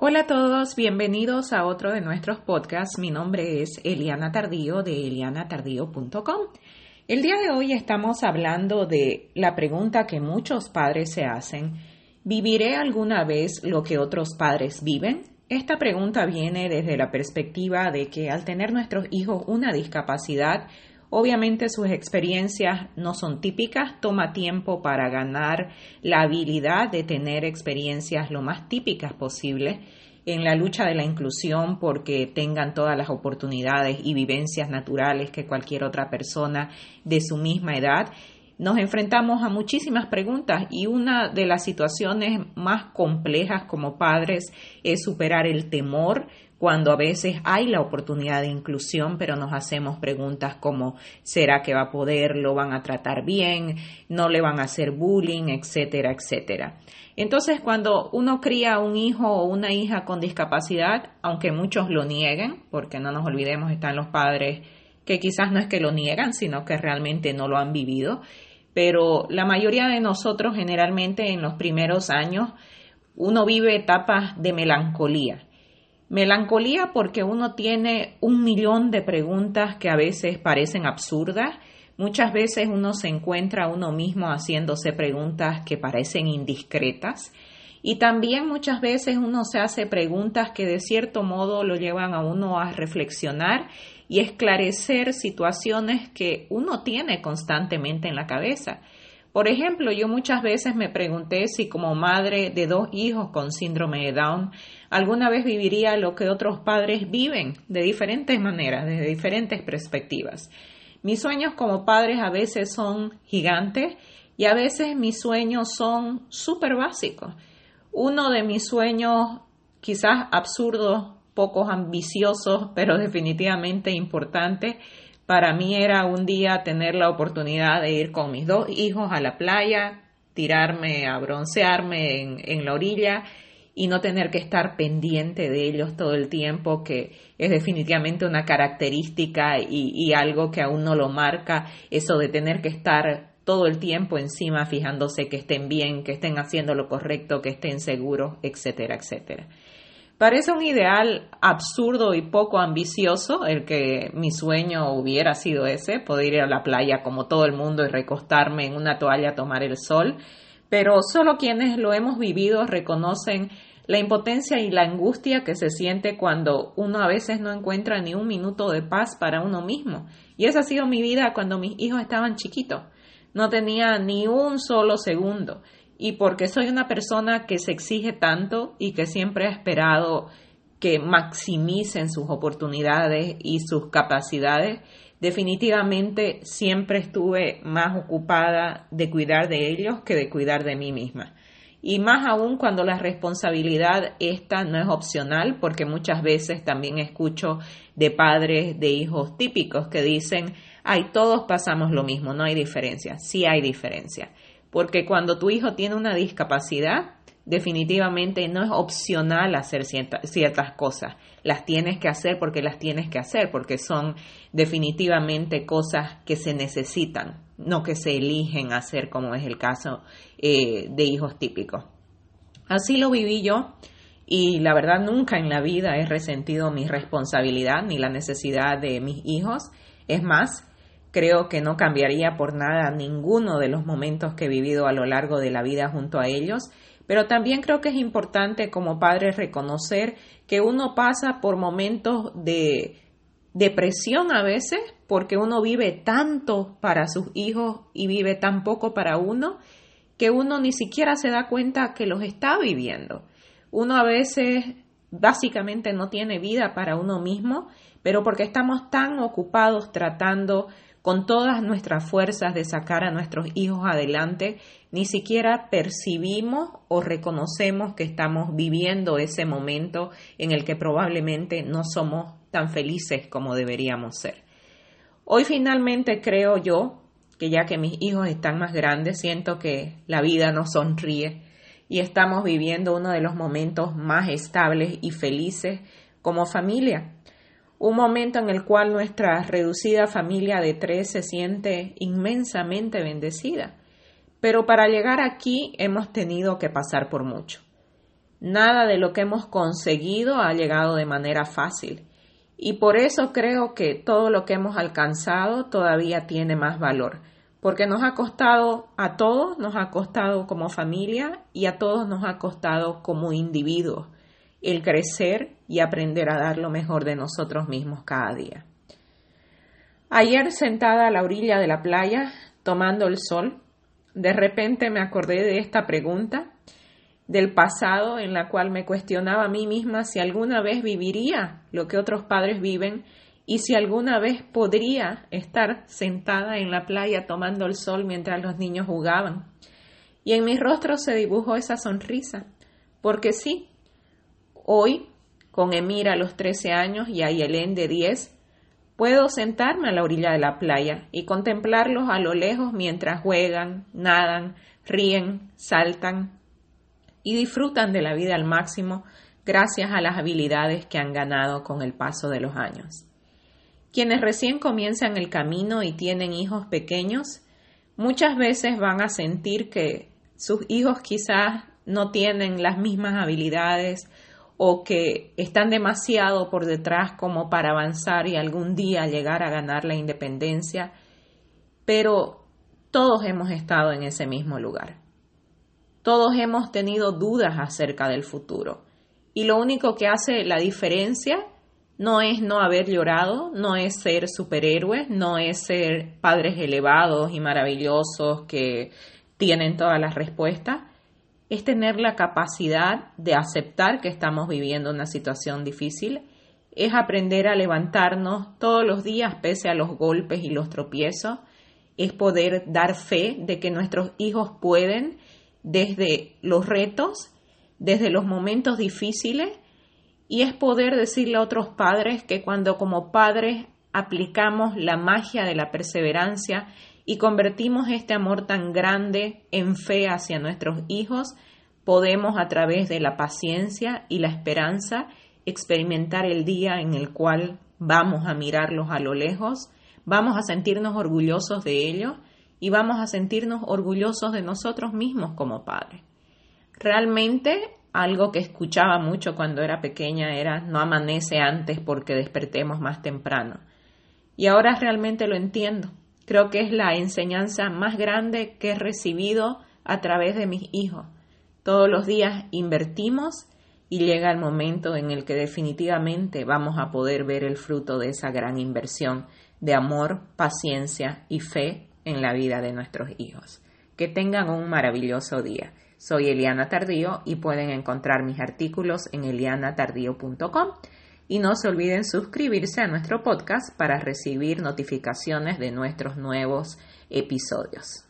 Hola a todos, bienvenidos a otro de nuestros podcasts. Mi nombre es Eliana Tardío de elianatardío.com. El día de hoy estamos hablando de la pregunta que muchos padres se hacen, ¿viviré alguna vez lo que otros padres viven? Esta pregunta viene desde la perspectiva de que al tener nuestros hijos una discapacidad, obviamente sus experiencias no son típicas, toma tiempo para ganar la habilidad de tener experiencias lo más típicas posible en la lucha de la inclusión porque tengan todas las oportunidades y vivencias naturales que cualquier otra persona de su misma edad nos enfrentamos a muchísimas preguntas y una de las situaciones más complejas como padres es superar el temor cuando a veces hay la oportunidad de inclusión, pero nos hacemos preguntas como ¿será que va a poder? ¿Lo van a tratar bien? ¿No le van a hacer bullying? etcétera, etcétera. Entonces, cuando uno cría un hijo o una hija con discapacidad, aunque muchos lo nieguen, porque no nos olvidemos, están los padres que quizás no es que lo niegan, sino que realmente no lo han vivido, pero la mayoría de nosotros generalmente en los primeros años uno vive etapas de melancolía. Melancolía porque uno tiene un millón de preguntas que a veces parecen absurdas. Muchas veces uno se encuentra a uno mismo haciéndose preguntas que parecen indiscretas. Y también muchas veces uno se hace preguntas que de cierto modo lo llevan a uno a reflexionar y esclarecer situaciones que uno tiene constantemente en la cabeza. Por ejemplo, yo muchas veces me pregunté si como madre de dos hijos con síndrome de Down alguna vez viviría lo que otros padres viven de diferentes maneras, desde diferentes perspectivas. Mis sueños como padres a veces son gigantes y a veces mis sueños son súper básicos. Uno de mis sueños, quizás absurdos, pocos ambiciosos, pero definitivamente importantes, para mí era un día tener la oportunidad de ir con mis dos hijos a la playa, tirarme a broncearme en, la orilla y no tener que estar pendiente de ellos todo el tiempo, que es definitivamente una característica y, y, algo que aún no lo marca, eso de tener que estar todo el tiempo encima fijándose que estén bien, que estén haciendo lo correcto, que estén seguros, etcétera, etcétera. Parece un ideal absurdo y poco ambicioso el que mi sueño hubiera sido ese, poder ir a la playa como todo el mundo y recostarme en una toalla a tomar el sol, pero solo quienes lo hemos vivido reconocen la impotencia y la angustia que se siente cuando uno a veces no encuentra ni un minuto de paz para uno mismo. Y esa ha sido mi vida cuando mis hijos estaban chiquitos. No tenía ni un solo segundo y porque soy una persona que se exige tanto y que siempre ha esperado que maximicen sus oportunidades y sus capacidades, definitivamente siempre estuve más ocupada de cuidar de ellos que de cuidar de mí misma. Y más aún cuando la responsabilidad esta no es opcional, porque muchas veces también escucho de padres de hijos típicos que dicen, ay, todos pasamos lo mismo, no hay diferencia. Sí hay diferencia porque cuando tu hijo tiene una discapacidad, definitivamente no es opcional hacer ciertas cosas. Las tienes que hacer porque las tienes que hacer, porque son definitivamente cosas que se necesitan, no que se eligen hacer, como es el caso eh, de hijos típicos. Así lo viví yo y la verdad nunca en la vida he resentido mi responsabilidad ni la necesidad de mis hijos. Es más, Creo que no cambiaría por nada ninguno de los momentos que he vivido a lo largo de la vida junto a ellos, pero también creo que es importante como padre reconocer que uno pasa por momentos de depresión a veces porque uno vive tanto para sus hijos y vive tan poco para uno que uno ni siquiera se da cuenta que los está viviendo. Uno a veces básicamente no tiene vida para uno mismo, pero porque estamos tan ocupados tratando con todas nuestras fuerzas de sacar a nuestros hijos adelante, ni siquiera percibimos o reconocemos que estamos viviendo ese momento en el que probablemente no somos tan felices como deberíamos ser. Hoy finalmente creo yo que ya que mis hijos están más grandes, siento que la vida nos sonríe y estamos viviendo uno de los momentos más estables y felices como familia un momento en el cual nuestra reducida familia de tres se siente inmensamente bendecida. Pero para llegar aquí hemos tenido que pasar por mucho. Nada de lo que hemos conseguido ha llegado de manera fácil. Y por eso creo que todo lo que hemos alcanzado todavía tiene más valor, porque nos ha costado a todos, nos ha costado como familia y a todos nos ha costado como individuos el crecer y aprender a dar lo mejor de nosotros mismos cada día. Ayer sentada a la orilla de la playa, tomando el sol, de repente me acordé de esta pregunta del pasado en la cual me cuestionaba a mí misma si alguna vez viviría lo que otros padres viven y si alguna vez podría estar sentada en la playa tomando el sol mientras los niños jugaban. Y en mi rostro se dibujó esa sonrisa, porque sí, hoy, con Emir a los 13 años y a Yelén de 10, puedo sentarme a la orilla de la playa y contemplarlos a lo lejos mientras juegan, nadan, ríen, saltan, y disfrutan de la vida al máximo gracias a las habilidades que han ganado con el paso de los años. Quienes recién comienzan el camino y tienen hijos pequeños, muchas veces van a sentir que sus hijos quizás no tienen las mismas habilidades o que están demasiado por detrás como para avanzar y algún día llegar a ganar la independencia, pero todos hemos estado en ese mismo lugar. Todos hemos tenido dudas acerca del futuro. Y lo único que hace la diferencia no es no haber llorado, no es ser superhéroes, no es ser padres elevados y maravillosos que tienen todas las respuestas, es tener la capacidad de aceptar que estamos viviendo una situación difícil, es aprender a levantarnos todos los días pese a los golpes y los tropiezos, es poder dar fe de que nuestros hijos pueden desde los retos, desde los momentos difíciles, y es poder decirle a otros padres que cuando como padres aplicamos la magia de la perseverancia y convertimos este amor tan grande en fe hacia nuestros hijos, podemos a través de la paciencia y la esperanza experimentar el día en el cual vamos a mirarlos a lo lejos, vamos a sentirnos orgullosos de ellos y vamos a sentirnos orgullosos de nosotros mismos como padres. Realmente algo que escuchaba mucho cuando era pequeña era no amanece antes porque despertemos más temprano. Y ahora realmente lo entiendo. Creo que es la enseñanza más grande que he recibido a través de mis hijos. Todos los días invertimos y llega el momento en el que definitivamente vamos a poder ver el fruto de esa gran inversión de amor, paciencia y fe en la vida de nuestros hijos. Que tengan un maravilloso día. Soy Eliana Tardío y pueden encontrar mis artículos en elianatardío.com y no se olviden suscribirse a nuestro podcast para recibir notificaciones de nuestros nuevos episodios.